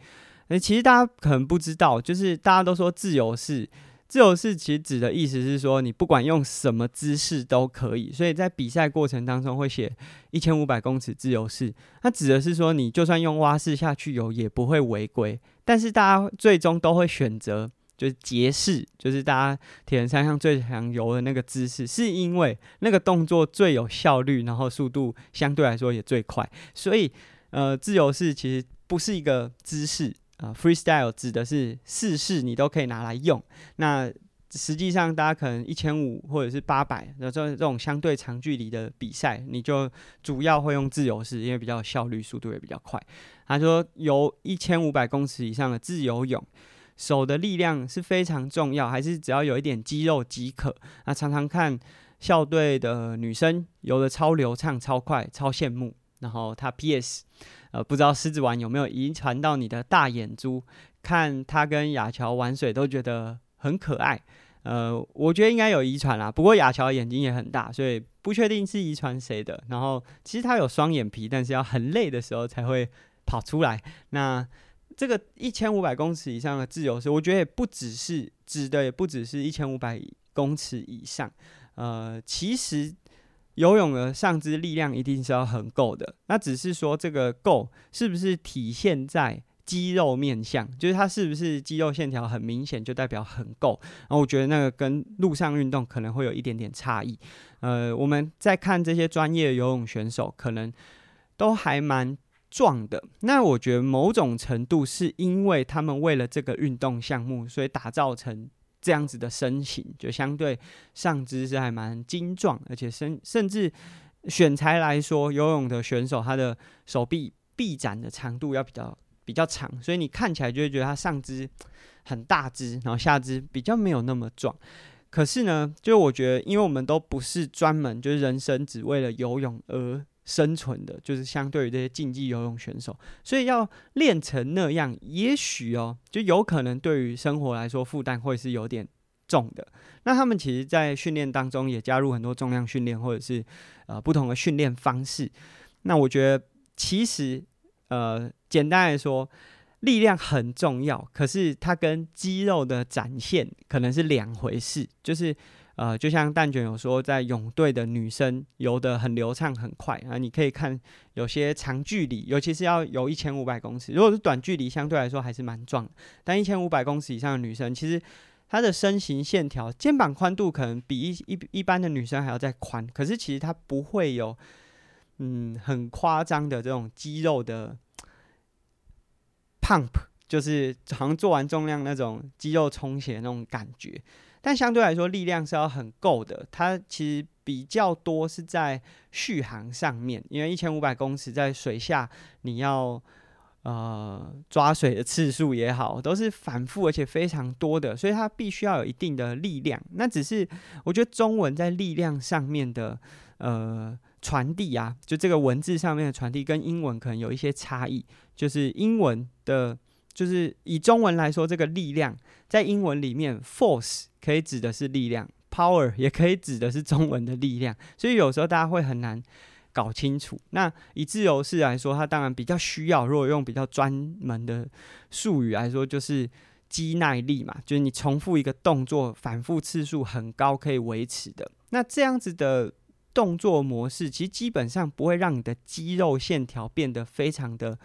那其实大家可能不知道，就是大家都说自由是。自由式其实指的意思是说，你不管用什么姿势都可以。所以在比赛过程当中会写一千五百公尺自由式，它指的是说，你就算用蛙式下去游也不会违规。但是大家最终都会选择就是蝶式，就是大家铁人三项最常游的那个姿势，是因为那个动作最有效率，然后速度相对来说也最快。所以呃，自由式其实不是一个姿势。啊、，freestyle 指的是四式你都可以拿来用。那实际上，大家可能一千五或者是八百，那这这种相对长距离的比赛，你就主要会用自由式，因为比较效率，速度也比较快。他说，游一千五百公尺以上的自由泳，手的力量是非常重要，还是只要有一点肌肉即可？那常常看校队的女生游得超流畅、超快、超羡慕。然后他 PS，呃，不知道狮子丸有没有遗传到你的大眼珠？看他跟亚乔玩水都觉得很可爱。呃，我觉得应该有遗传啦。不过亚乔眼睛也很大，所以不确定是遗传谁的。然后其实他有双眼皮，但是要很累的时候才会跑出来。那这个一千五百公尺以上的自由式，我觉得也不只是指的，也不只是一千五百公尺以上。呃，其实游泳的上肢力量一定是要很够的。那只是说这个够是不是体现在肌肉面向，就是它是不是肌肉线条很明显，就代表很够。然后我觉得那个跟陆上运动可能会有一点点差异。呃，我们在看这些专业游泳选手，可能都还蛮壮的。那我觉得某种程度是因为他们为了这个运动项目，所以打造成这样子的身形，就相对上肢是还蛮精壮，而且甚甚至选材来说，游泳的选手他的手臂臂展的长度要比较。比较长，所以你看起来就会觉得他上肢很大只，然后下肢比较没有那么壮。可是呢，就我觉得，因为我们都不是专门就是人生只为了游泳而生存的，就是相对于这些竞技游泳选手，所以要练成那样，也许哦，就有可能对于生活来说负担会是有点重的。那他们其实，在训练当中也加入很多重量训练，或者是呃不同的训练方式。那我觉得其实。呃，简单来说，力量很重要，可是它跟肌肉的展现可能是两回事。就是呃，就像蛋卷有说，在泳队的女生游得很流畅、很快啊，你可以看有些长距离，尤其是要游一千五百公尺，如果是短距离，相对来说还是蛮壮。但一千五百公尺以上的女生，其实她的身形线条、肩膀宽度可能比一一一般的女生还要再宽，可是其实她不会有。嗯，很夸张的这种肌肉的 pump，就是好像做完重量那种肌肉充血那种感觉。但相对来说，力量是要很够的。它其实比较多是在续航上面，因为一千五百公尺在水下，你要呃抓水的次数也好，都是反复而且非常多的，所以它必须要有一定的力量。那只是我觉得中文在力量上面的呃。传递啊，就这个文字上面的传递跟英文可能有一些差异。就是英文的，就是以中文来说，这个力量在英文里面，force 可以指的是力量，power 也可以指的是中文的力量。所以有时候大家会很难搞清楚。那以自由式来说，它当然比较需要，如果用比较专门的术语来说，就是肌耐力嘛，就是你重复一个动作，反复次数很高，可以维持的。那这样子的。动作模式其实基本上不会让你的肌肉线条变得非常的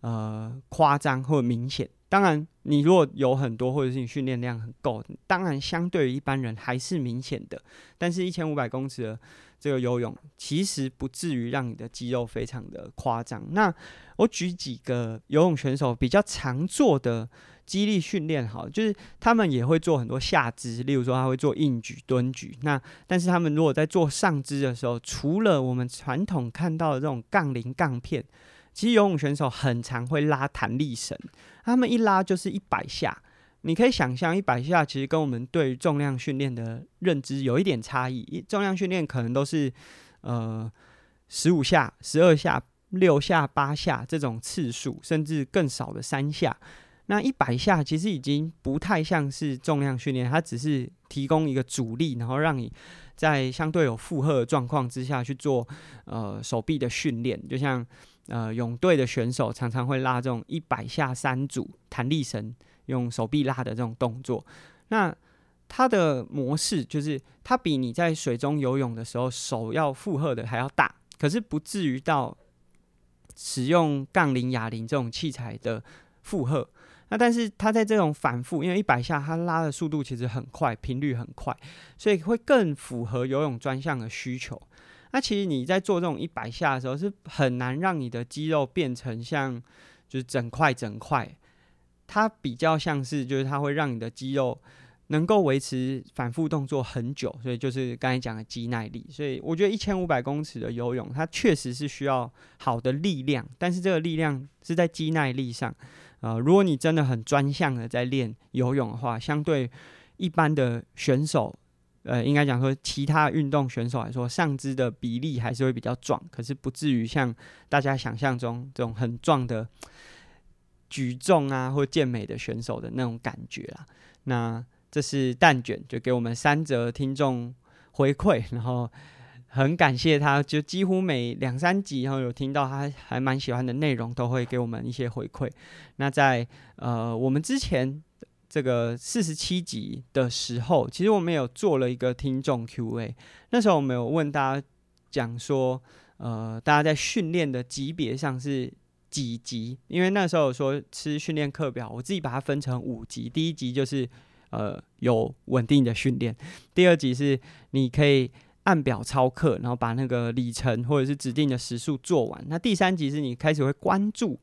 呃夸张或明显。当然，你如果有很多或者是你训练量很够，当然相对于一般人还是明显的。但是，一千五百公尺的这个游泳其实不至于让你的肌肉非常的夸张。那我举几个游泳选手比较常做的。肌力训练好，就是他们也会做很多下肢，例如说他会做硬举、蹲举。那但是他们如果在做上肢的时候，除了我们传统看到的这种杠铃、杠片，其实游泳选手很常会拉弹力绳，他们一拉就是一百下。你可以想象，一百下其实跟我们对于重量训练的认知有一点差异。重量训练可能都是呃十五下、十二下、六下、八下这种次数，甚至更少的三下。那一百下其实已经不太像是重量训练，它只是提供一个阻力，然后让你在相对有负荷的状况之下去做呃手臂的训练。就像呃泳队的选手常常会拉这种一百下三组弹力绳，用手臂拉的这种动作。那它的模式就是它比你在水中游泳的时候手要负荷的还要大，可是不至于到使用杠铃、哑铃这种器材的负荷。那但是它在这种反复，因为一百下它拉的速度其实很快，频率很快，所以会更符合游泳专项的需求。那其实你在做这种一百下的时候，是很难让你的肌肉变成像就是整块整块，它比较像是就是它会让你的肌肉能够维持反复动作很久，所以就是刚才讲的肌耐力。所以我觉得一千五百公尺的游泳，它确实是需要好的力量，但是这个力量是在肌耐力上。呃，如果你真的很专项的在练游泳的话，相对一般的选手，呃，应该讲说其他运动选手来说，上肢的比例还是会比较壮，可是不至于像大家想象中这种很壮的举重啊或健美的选手的那种感觉啦。那这是蛋卷，就给我们三则听众回馈，然后。很感谢他，就几乎每两三集，然后有听到他还蛮喜欢的内容，都会给我们一些回馈。那在呃我们之前这个四十七集的时候，其实我们有做了一个听众 Q&A。那时候我们有问大家讲说，呃，大家在训练的级别上是几级？因为那时候说吃训练课表，我自己把它分成五级。第一级就是呃有稳定的训练，第二级是你可以。按表操课，然后把那个里程或者是指定的时数做完。那第三级是你开始会关注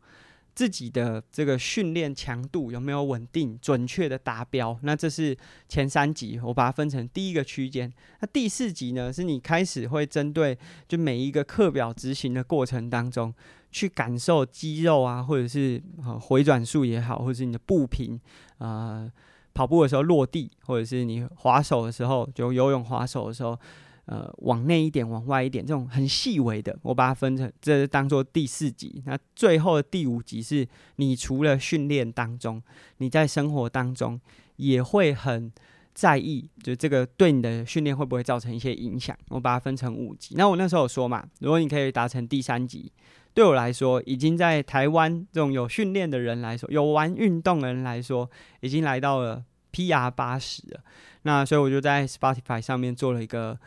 自己的这个训练强度有没有稳定、准确的达标。那这是前三级，我把它分成第一个区间。那第四级呢，是你开始会针对就每一个课表执行的过程当中，去感受肌肉啊，或者是呃回转数也好，或者是你的步频啊、跑步的时候落地，或者是你滑手的时候，就游泳滑手的时候。呃，往内一点，往外一点，这种很细微的，我把它分成，这是当做第四级。那最后的第五级是，你除了训练当中，你在生活当中也会很在意，就这个对你的训练会不会造成一些影响？我把它分成五级。那我那时候有说嘛，如果你可以达成第三级，对我来说，已经在台湾这种有训练的人来说，有玩运动的人来说，已经来到了 PR 八十了。那所以我就在 Spotify 上面做了一个。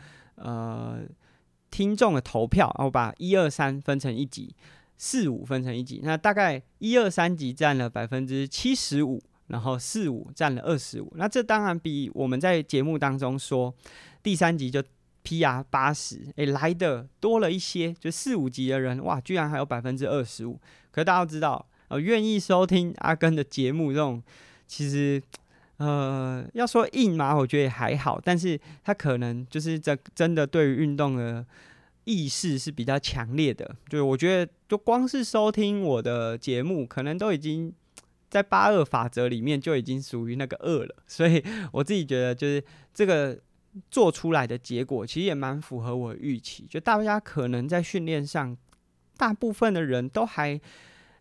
呃，听众的投票，然后把一二三分成一级，四五分成一级。那大概一二三级占了百分之七十五，然后四五占了二十五。那这当然比我们在节目当中说第三级就 PR 八十，诶，来的多了一些。就四五级的人，哇，居然还有百分之二十五。可大家都知道，呃，愿意收听阿根的节目这种，其实。呃，要说硬嘛，我觉得也还好，但是他可能就是这真的对于运动的意识是比较强烈的。就我觉得，就光是收听我的节目，可能都已经在八二法则里面就已经属于那个二了。所以 我自己觉得，就是这个做出来的结果，其实也蛮符合我预期。就大家可能在训练上，大部分的人都还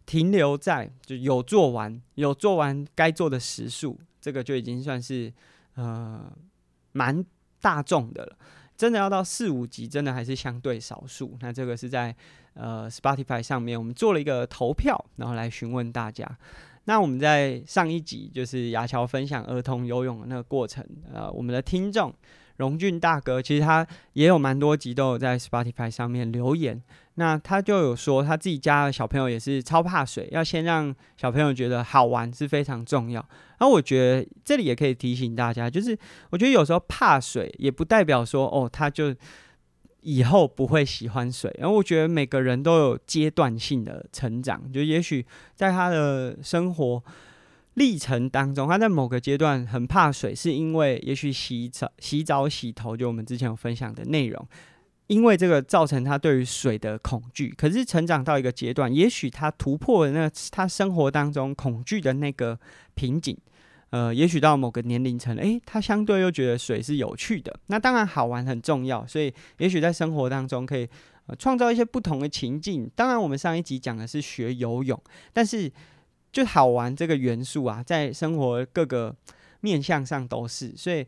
停留在就有做完，有做完该做的时数。这个就已经算是呃蛮大众的了，真的要到四五级，真的还是相对少数。那这个是在呃 Spotify 上面，我们做了一个投票，然后来询问大家。那我们在上一集就是雅乔分享儿童游泳的那个过程，呃，我们的听众荣俊大哥，其实他也有蛮多集都有在 Spotify 上面留言。那他就有说，他自己家的小朋友也是超怕水，要先让小朋友觉得好玩是非常重要。那我觉得这里也可以提醒大家，就是我觉得有时候怕水也不代表说哦，他就以后不会喜欢水。然后我觉得每个人都有阶段性的成长，就也许在他的生活历程当中，他在某个阶段很怕水，是因为也许洗澡、洗澡、洗头，就我们之前有分享的内容。因为这个造成他对于水的恐惧，可是成长到一个阶段，也许他突破了那他生活当中恐惧的那个瓶颈，呃，也许到某个年龄层，诶，他相对又觉得水是有趣的。那当然好玩很重要，所以也许在生活当中可以创造一些不同的情境。当然，我们上一集讲的是学游泳，但是就好玩这个元素啊，在生活各个面向上都是，所以。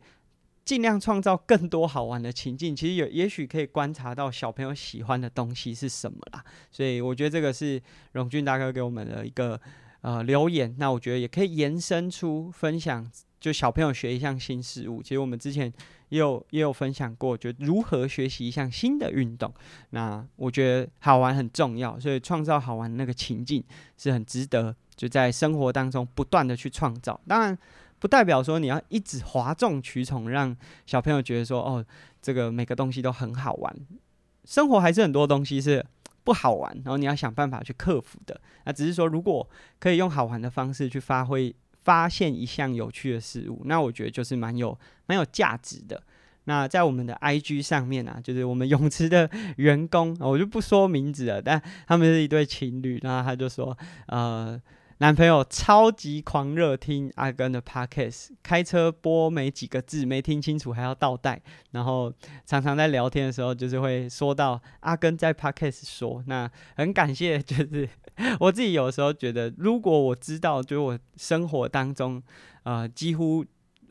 尽量创造更多好玩的情境，其实有也许可以观察到小朋友喜欢的东西是什么啦。所以我觉得这个是荣俊大哥给我们的一个呃留言。那我觉得也可以延伸出分享，就小朋友学一项新事物。其实我们之前也有也有分享过，就如何学习一项新的运动。那我觉得好玩很重要，所以创造好玩的那个情境是很值得就在生活当中不断的去创造。当然。不代表说你要一直哗众取宠，让小朋友觉得说哦，这个每个东西都很好玩。生活还是很多东西是不好玩，然后你要想办法去克服的。那只是说，如果可以用好玩的方式去发挥，发现一项有趣的事物，那我觉得就是蛮有蛮有价值的。那在我们的 IG 上面啊，就是我们泳池的员工，我就不说名字了，但他们是一对情侣，然后他就说，呃。男朋友超级狂热听阿根的 podcast，开车播没几个字没听清楚还要倒带，然后常常在聊天的时候就是会说到阿根在 podcast 说，那很感谢，就是 我自己有时候觉得，如果我知道，就是我生活当中呃几乎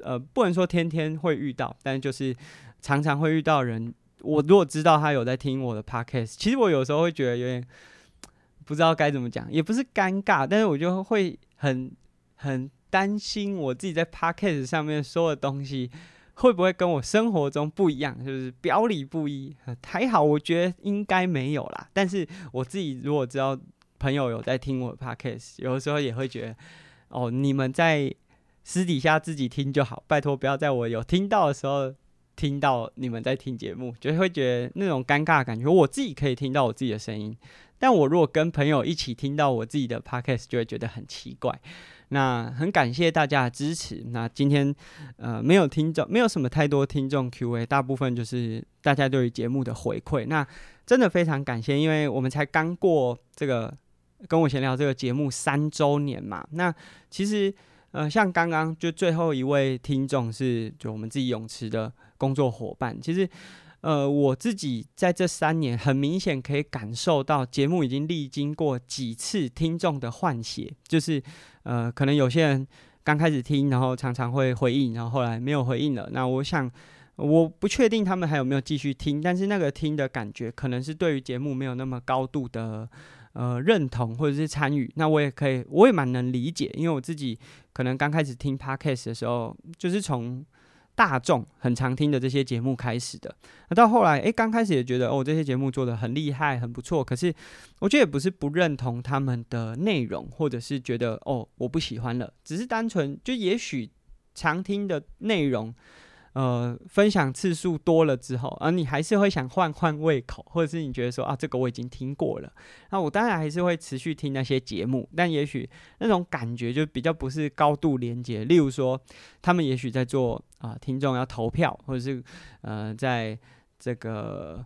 呃不能说天天会遇到，但就是常常会遇到人，我如果知道他有在听我的 podcast，其实我有时候会觉得有点。不知道该怎么讲，也不是尴尬，但是我就会很很担心我自己在 podcast 上面说的东西会不会跟我生活中不一样，就是表里不一。还好，我觉得应该没有啦。但是我自己如果知道朋友有在听我的 podcast，有的时候也会觉得，哦，你们在私底下自己听就好，拜托不要在我有听到的时候听到你们在听节目，就会觉得那种尴尬的感觉。我自己可以听到我自己的声音。但我如果跟朋友一起听到我自己的 podcast，就会觉得很奇怪。那很感谢大家的支持。那今天呃没有听众，没有什么太多听众 Q&A，大部分就是大家对于节目的回馈。那真的非常感谢，因为我们才刚过这个跟我闲聊这个节目三周年嘛。那其实呃像刚刚就最后一位听众是就我们自己泳池的工作伙伴，其实。呃，我自己在这三年很明显可以感受到，节目已经历经过几次听众的换血，就是呃，可能有些人刚开始听，然后常常会回应，然后后来没有回应了。那我想，我不确定他们还有没有继续听，但是那个听的感觉，可能是对于节目没有那么高度的呃认同或者是参与。那我也可以，我也蛮能理解，因为我自己可能刚开始听 Podcast 的时候，就是从。大众很常听的这些节目开始的，那到后来，诶，刚开始也觉得哦，这些节目做的很厉害，很不错。可是，我觉得也不是不认同他们的内容，或者是觉得哦，我不喜欢了，只是单纯就也许常听的内容。呃，分享次数多了之后，啊，你还是会想换换胃口，或者是你觉得说啊，这个我已经听过了，那我当然还是会持续听那些节目，但也许那种感觉就比较不是高度连接。例如说，他们也许在做啊、听众要投票，或者是呃，在这个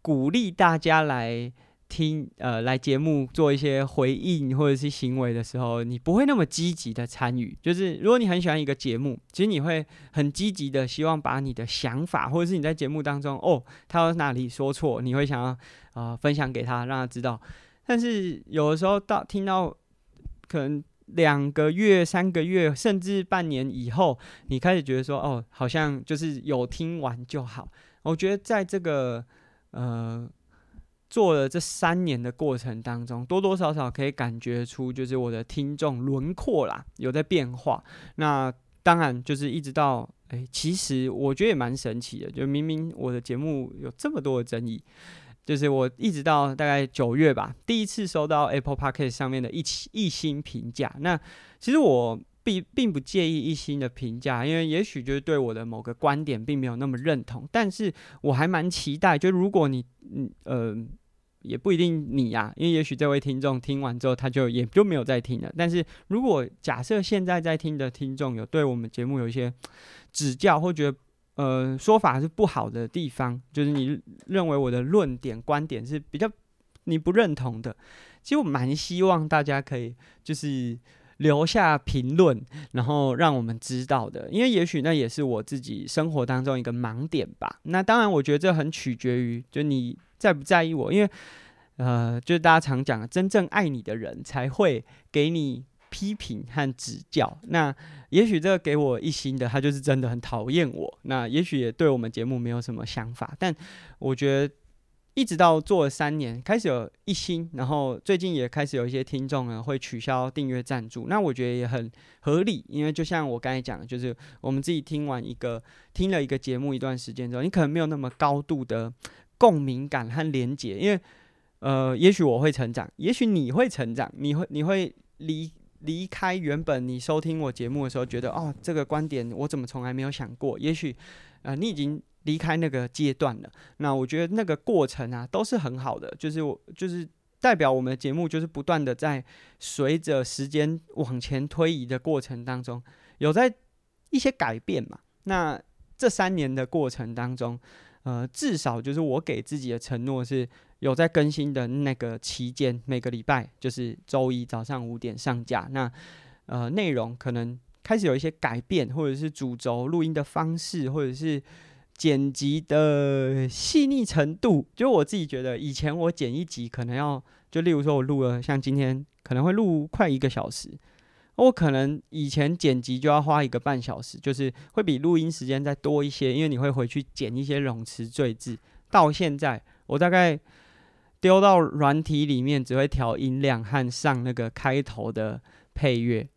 鼓励大家来。听呃，来节目做一些回应或者是行为的时候，你不会那么积极的参与。就是如果你很喜欢一个节目，其实你会很积极的希望把你的想法，或者是你在节目当中哦，他有哪里说错，你会想要啊、呃、分享给他，让他知道。但是有的时候到听到可能两个月、三个月，甚至半年以后，你开始觉得说哦，好像就是有听完就好。我觉得在这个呃。做了这三年的过程当中，多多少少可以感觉出，就是我的听众轮廓啦，有在变化。那当然就是一直到，哎、其实我觉得也蛮神奇的，就明明我的节目有这么多的争议，就是我一直到大概九月吧，第一次收到 Apple Podcast 上面的一一星评价。那其实我并并不介意一星的评价，因为也许就是对我的某个观点并没有那么认同，但是我还蛮期待，就如果你。嗯呃，也不一定你呀、啊，因为也许这位听众听完之后，他就也就没有再听了。但是如果假设现在在听的听众有对我们节目有一些指教，或觉得呃说法是不好的地方，就是你认为我的论点观点是比较你不认同的，其实我蛮希望大家可以就是。留下评论，然后让我们知道的，因为也许那也是我自己生活当中一个盲点吧。那当然，我觉得这很取决于就你在不在意我，因为呃，就是大家常讲的，真正爱你的人才会给你批评和指教。那也许这个给我一星的，他就是真的很讨厌我。那也许也对我们节目没有什么想法，但我觉得。一直到做了三年，开始有一星，然后最近也开始有一些听众呢会取消订阅赞助，那我觉得也很合理，因为就像我刚才讲的，就是我们自己听完一个听了一个节目一段时间之后，你可能没有那么高度的共鸣感和连结，因为呃，也许我会成长，也许你会成长，你会你会离离开原本你收听我节目的时候觉得哦，这个观点我怎么从来没有想过，也许呃你已经。离开那个阶段了，那我觉得那个过程啊都是很好的，就是我就是代表我们的节目就是不断的在随着时间往前推移的过程当中，有在一些改变嘛。那这三年的过程当中，呃，至少就是我给自己的承诺是有在更新的那个期间，每个礼拜就是周一早上五点上架。那呃，内容可能开始有一些改变，或者是主轴、录音的方式，或者是剪辑的细腻程度。就我自己觉得，以前我剪一集可能要，就例如说我录了，像今天可能会录快一个小时，我可能以前剪辑就要花一个半小时，就是会比录音时间再多一些，因为你会回去剪一些冗词赘字。到现在，我大概。丢到软体里面，只会调音量和上那个开头的配乐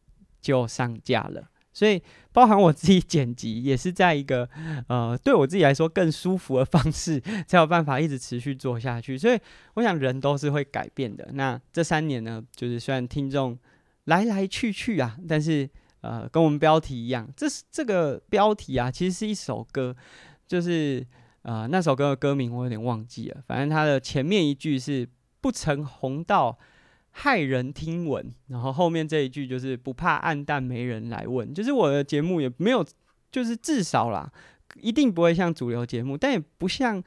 就上架了。所以，包含我自己剪辑，也是在一个呃对我自己来说更舒服的方式，才有办法一直持续做下去。所以，我想人都是会改变的。那这三年呢，就是虽然听众来来去去啊，但是呃，跟我们标题一样，这是这个标题啊，其实是一首歌，就是。呃，那首歌的歌名我有点忘记了。反正它的前面一句是“不曾红到骇人听闻”，然后后面这一句就是“不怕暗淡没人来问”。就是我的节目也没有，就是至少啦，一定不会像主流节目，但也不像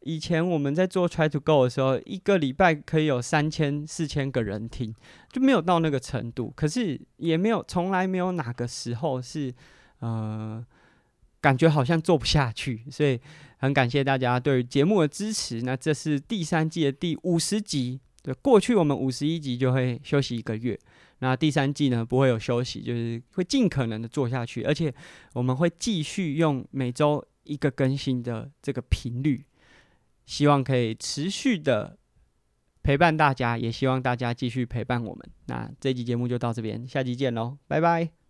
以前我们在做 Try to Go 的时候，一个礼拜可以有三千、四千个人听，就没有到那个程度。可是也没有，从来没有哪个时候是呃。感觉好像做不下去，所以很感谢大家对节目的支持。那这是第三季的第五十集，对，过去我们五十一集就会休息一个月，那第三季呢，不会有休息，就是会尽可能的做下去，而且我们会继续用每周一个更新的这个频率，希望可以持续的陪伴大家，也希望大家继续陪伴我们。那这集节目就到这边，下集见喽，拜拜。